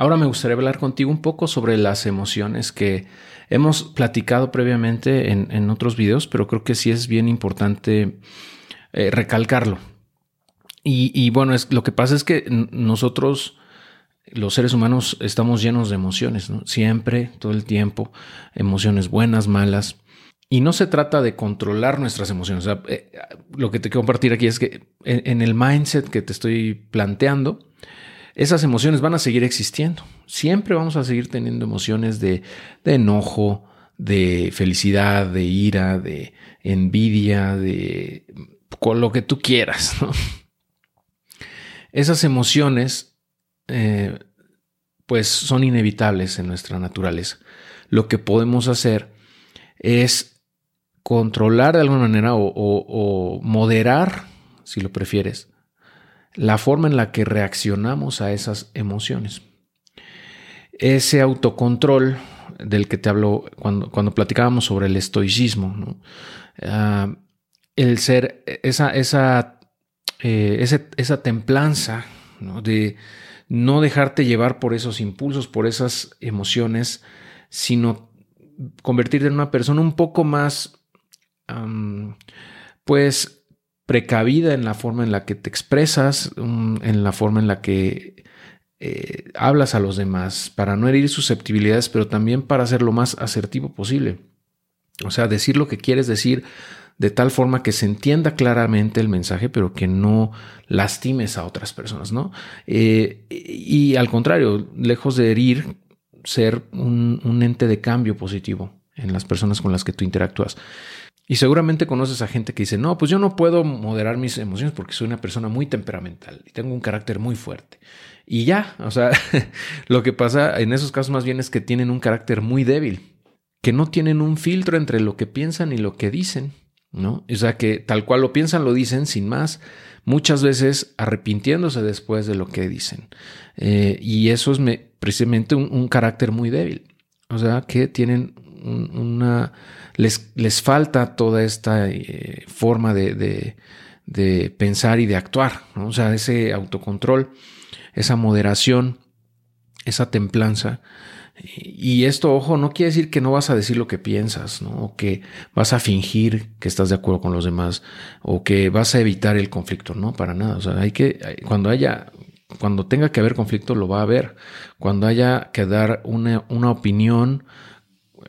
Ahora me gustaría hablar contigo un poco sobre las emociones que hemos platicado previamente en, otros videos, pero creo que sí es bien importante eh, recalcarlo. Y, bueno, es, lo que pasa es que nosotros, los seres humanos, estamos llenos de emociones. Siempre, todo el tiempo, emociones buenas, malas. Y no se trata de controlar nuestras emociones. Eh, lo que te quiero compartir aquí es que en el mindset que te estoy planteando, esas emociones van a seguir existiendo. Siempre vamos a seguir teniendo emociones de, enojo, de felicidad, de ira, de envidia, de con lo que tú quieras. Esas emociones, eh, pues, son inevitables en nuestra naturaleza. Lo que podemos hacer es controlar de alguna manera o moderar, si lo prefieres, la forma en la que reaccionamos a esas emociones. Ese autocontrol del que te hablo cuando, cuando platicábamos sobre el estoicismo, ah, el ser, esa, esa, eh, esa templanza de no dejarte llevar por esos impulsos, por esas emociones, sino convertirte en una persona un poco más, pues, precavida en la forma en la que te expresas, mm, en la forma en la que eh, hablas a los demás, para no herir susceptibilidades, pero también para ser lo más asertivo posible. O sea, decir lo que quieres decir de tal forma que se entienda claramente el mensaje, pero que no lastimes a otras personas, ¿no? Eh, y al contrario, lejos de herir, ser un, un ente de cambio positivo en las personas con las que tú interactúas. Y seguramente conoces a gente que dice, no, pues yo no puedo moderar mis emociones porque soy una persona muy temperamental y tengo un carácter muy fuerte. Y ya, o sea, lo que pasa en esos casos más bien es que tienen un carácter muy débil, que no tienen un filtro entre lo que piensan y lo que dicen, ¿no? O sea, que tal cual lo piensan, lo dicen sin más, muchas veces arrepintiéndose después de lo que dicen. Eh, y eso es precisamente un, carácter muy débil. O sea, que tienen una les, les falta toda esta eh, forma de, pensar y de actuar, o sea, ese autocontrol, esa moderación, esa templanza. Y esto, ojo, no quiere decir que no vas a decir lo que piensas, ¿no? O que vas a fingir que estás de acuerdo con los demás, o que vas a evitar el conflicto, no, para nada. O sea, hay que, cuando haya, cuando tenga que haber conflicto, lo va a haber. Cuando haya que dar una, una opinión,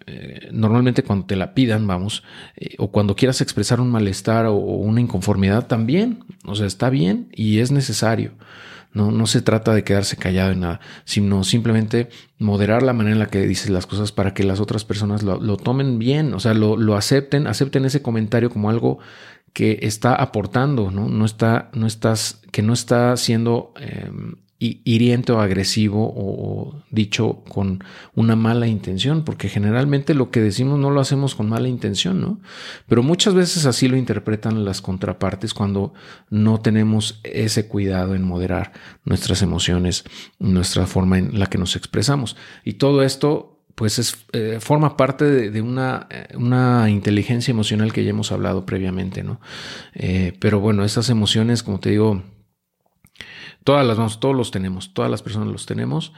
eh, normalmente cuando te la pidan, vamos, eh, o cuando quieras expresar un malestar o, una inconformidad, también, o sea, está bien y es necesario. No, no se trata de quedarse callado en nada, sino simplemente moderar la manera en la que dices las cosas para que las otras personas lo, tomen bien, o sea, lo, lo, acepten, acepten ese comentario como algo que está aportando, ¿no? No está, no estás, que no está siendo em, hiriente o agresivo o dicho con una mala intención, porque generalmente lo que decimos no lo hacemos con mala intención, ¿no? Pero muchas veces así lo interpretan las contrapartes cuando no tenemos ese cuidado en moderar nuestras emociones, nuestra forma en la que nos expresamos. Y todo esto pues es, eh, forma parte de, una, eh, una, inteligencia emocional que ya hemos hablado previamente, ¿no? Eh, pero bueno, esas emociones, como te digo, Todas las todos los tenemos, todas las personas los tenemos.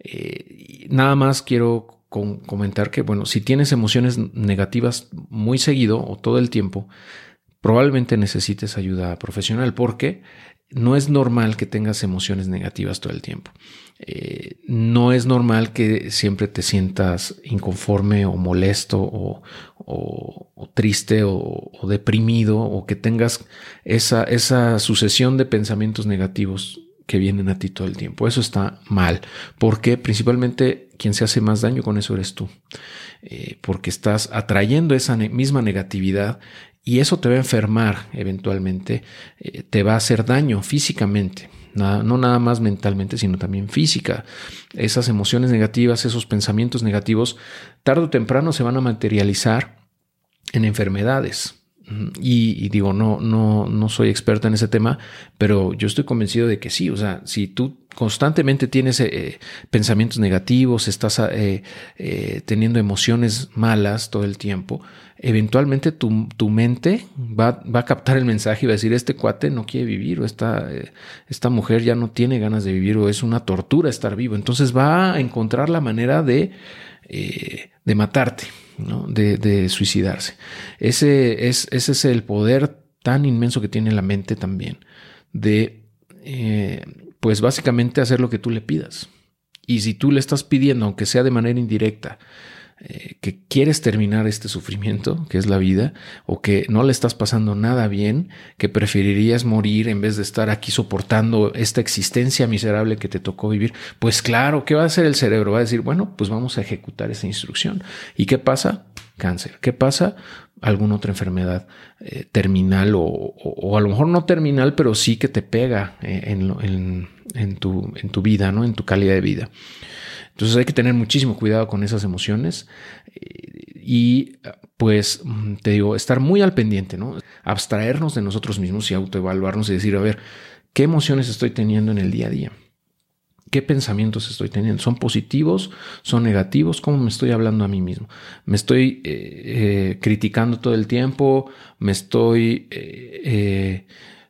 Eh, nada más quiero comentar que, bueno, si tienes emociones negativas muy seguido o todo el tiempo, probablemente necesites ayuda profesional porque no es normal que tengas emociones negativas todo el tiempo. Eh, no es normal que siempre te sientas inconforme o molesto o, triste o, deprimido o que tengas esa, esa sucesión de pensamientos negativos que vienen a ti todo el tiempo. Eso está mal, porque principalmente quien se hace más daño con eso eres tú, eh, porque estás atrayendo esa misma negatividad y eso te va a enfermar eventualmente, eh, te va a hacer daño físicamente. no nada más mentalmente, sino también física. Esas emociones negativas, esos pensamientos negativos, tarde o temprano se van a materializar en enfermedades, Y, digo, no, no, no soy experta en ese tema, pero yo estoy convencido de que sí. O sea, si tú constantemente tienes eh, pensamientos negativos, estás eh, eh, teniendo emociones malas todo el tiempo, eventualmente tu, tu mente va, va, a captar el mensaje y va a decir, este cuate no quiere vivir o esta, esta mujer ya no tiene ganas de vivir o es una tortura estar vivo. Entonces va a encontrar la manera de, de matarte, ¿no? de, de, suicidarse. Ese es, ese es el poder tan inmenso que tiene la mente también de pues básicamente hacer lo que tú le pidas. Y si tú le estás pidiendo, aunque sea de manera indirecta, eh, que quieres terminar este sufrimiento, que es la vida, o que no le estás pasando nada bien, que preferirías morir en vez de estar aquí soportando esta existencia miserable que te tocó vivir, pues claro, ¿qué va a hacer el cerebro? Va a decir, bueno, pues vamos a ejecutar esa instrucción. ¿Y qué pasa? Cáncer. ¿Qué pasa? Alguna otra enfermedad eh, terminal o, a lo mejor no terminal, pero sí que te pega eh, en, tu, en, tu, vida, ¿no? En tu calidad de vida. Entonces hay que tener muchísimo cuidado con esas emociones eh, y pues mm, te digo, estar muy al pendiente, ¿no? Abstraernos de nosotros mismos y autoevaluarnos y decir, a ver, ¿qué emociones estoy teniendo en el día a día? ¿Qué pensamientos estoy teniendo? ¿Son positivos? ¿Son negativos? ¿Cómo me estoy hablando a mí mismo? ¿Me estoy eh, eh, criticando todo el tiempo? ¿Me estoy eh,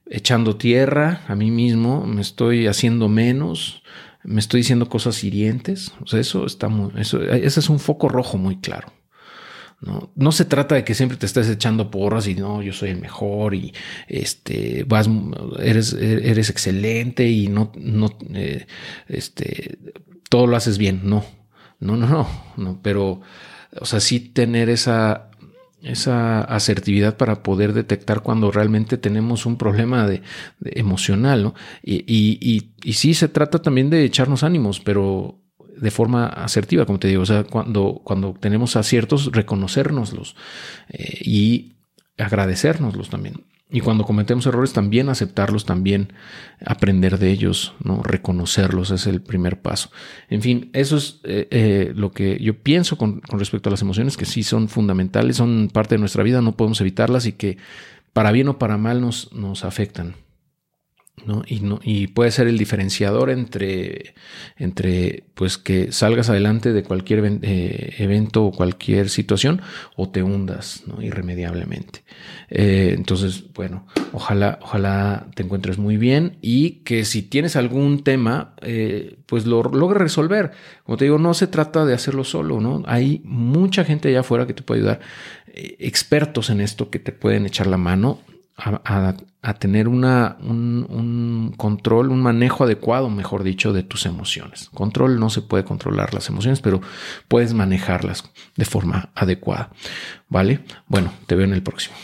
echando tierra a mí mismo? ¿Me estoy haciendo menos? ¿Me estoy diciendo cosas hirientes? Eso está muy, eso, ese es un foco rojo muy claro. ¿No? no se trata de que siempre te estés echando porras y no, yo soy el mejor y este, vas, eres, eres excelente y no, no, eh, este, todo lo haces bien. No, no, no, no, no, pero, o sea, sí tener esa, esa asertividad para poder detectar cuando realmente tenemos un problema de, emocional, ¿no? Y, y, y, y sí se trata también de echarnos ánimos, pero de forma asertiva, como te digo, o sea, cuando, cuando tenemos aciertos, reconocérnoslos eh, y agradecérnoslos también. Y cuando cometemos errores, también aceptarlos, también aprender de ellos, ¿no? reconocerlos es el primer paso. En fin, eso es eh, eh, lo que yo pienso con, con respecto a las emociones, que sí son fundamentales, son parte de nuestra vida, no podemos evitarlas y que para bien o para mal nos, nos afectan. ¿No? Y, no, y puede ser el diferenciador entre, entre pues que salgas adelante de cualquier eh, evento o cualquier situación o te hundas ¿no? irremediablemente. Eh, entonces, bueno, ojalá, ojalá te encuentres muy bien y que si tienes algún tema, eh, pues lo logres resolver. Como te digo, no se trata de hacerlo solo, ¿no? Hay mucha gente allá afuera que te puede ayudar, expertos en esto que te pueden echar la mano a, tener un, control, un manejo adecuado, mejor dicho, de tus emociones. Control no se puede controlar las emociones, pero puedes manejarlas de forma adecuada. ¿Vale? Bueno, te veo en el próximo.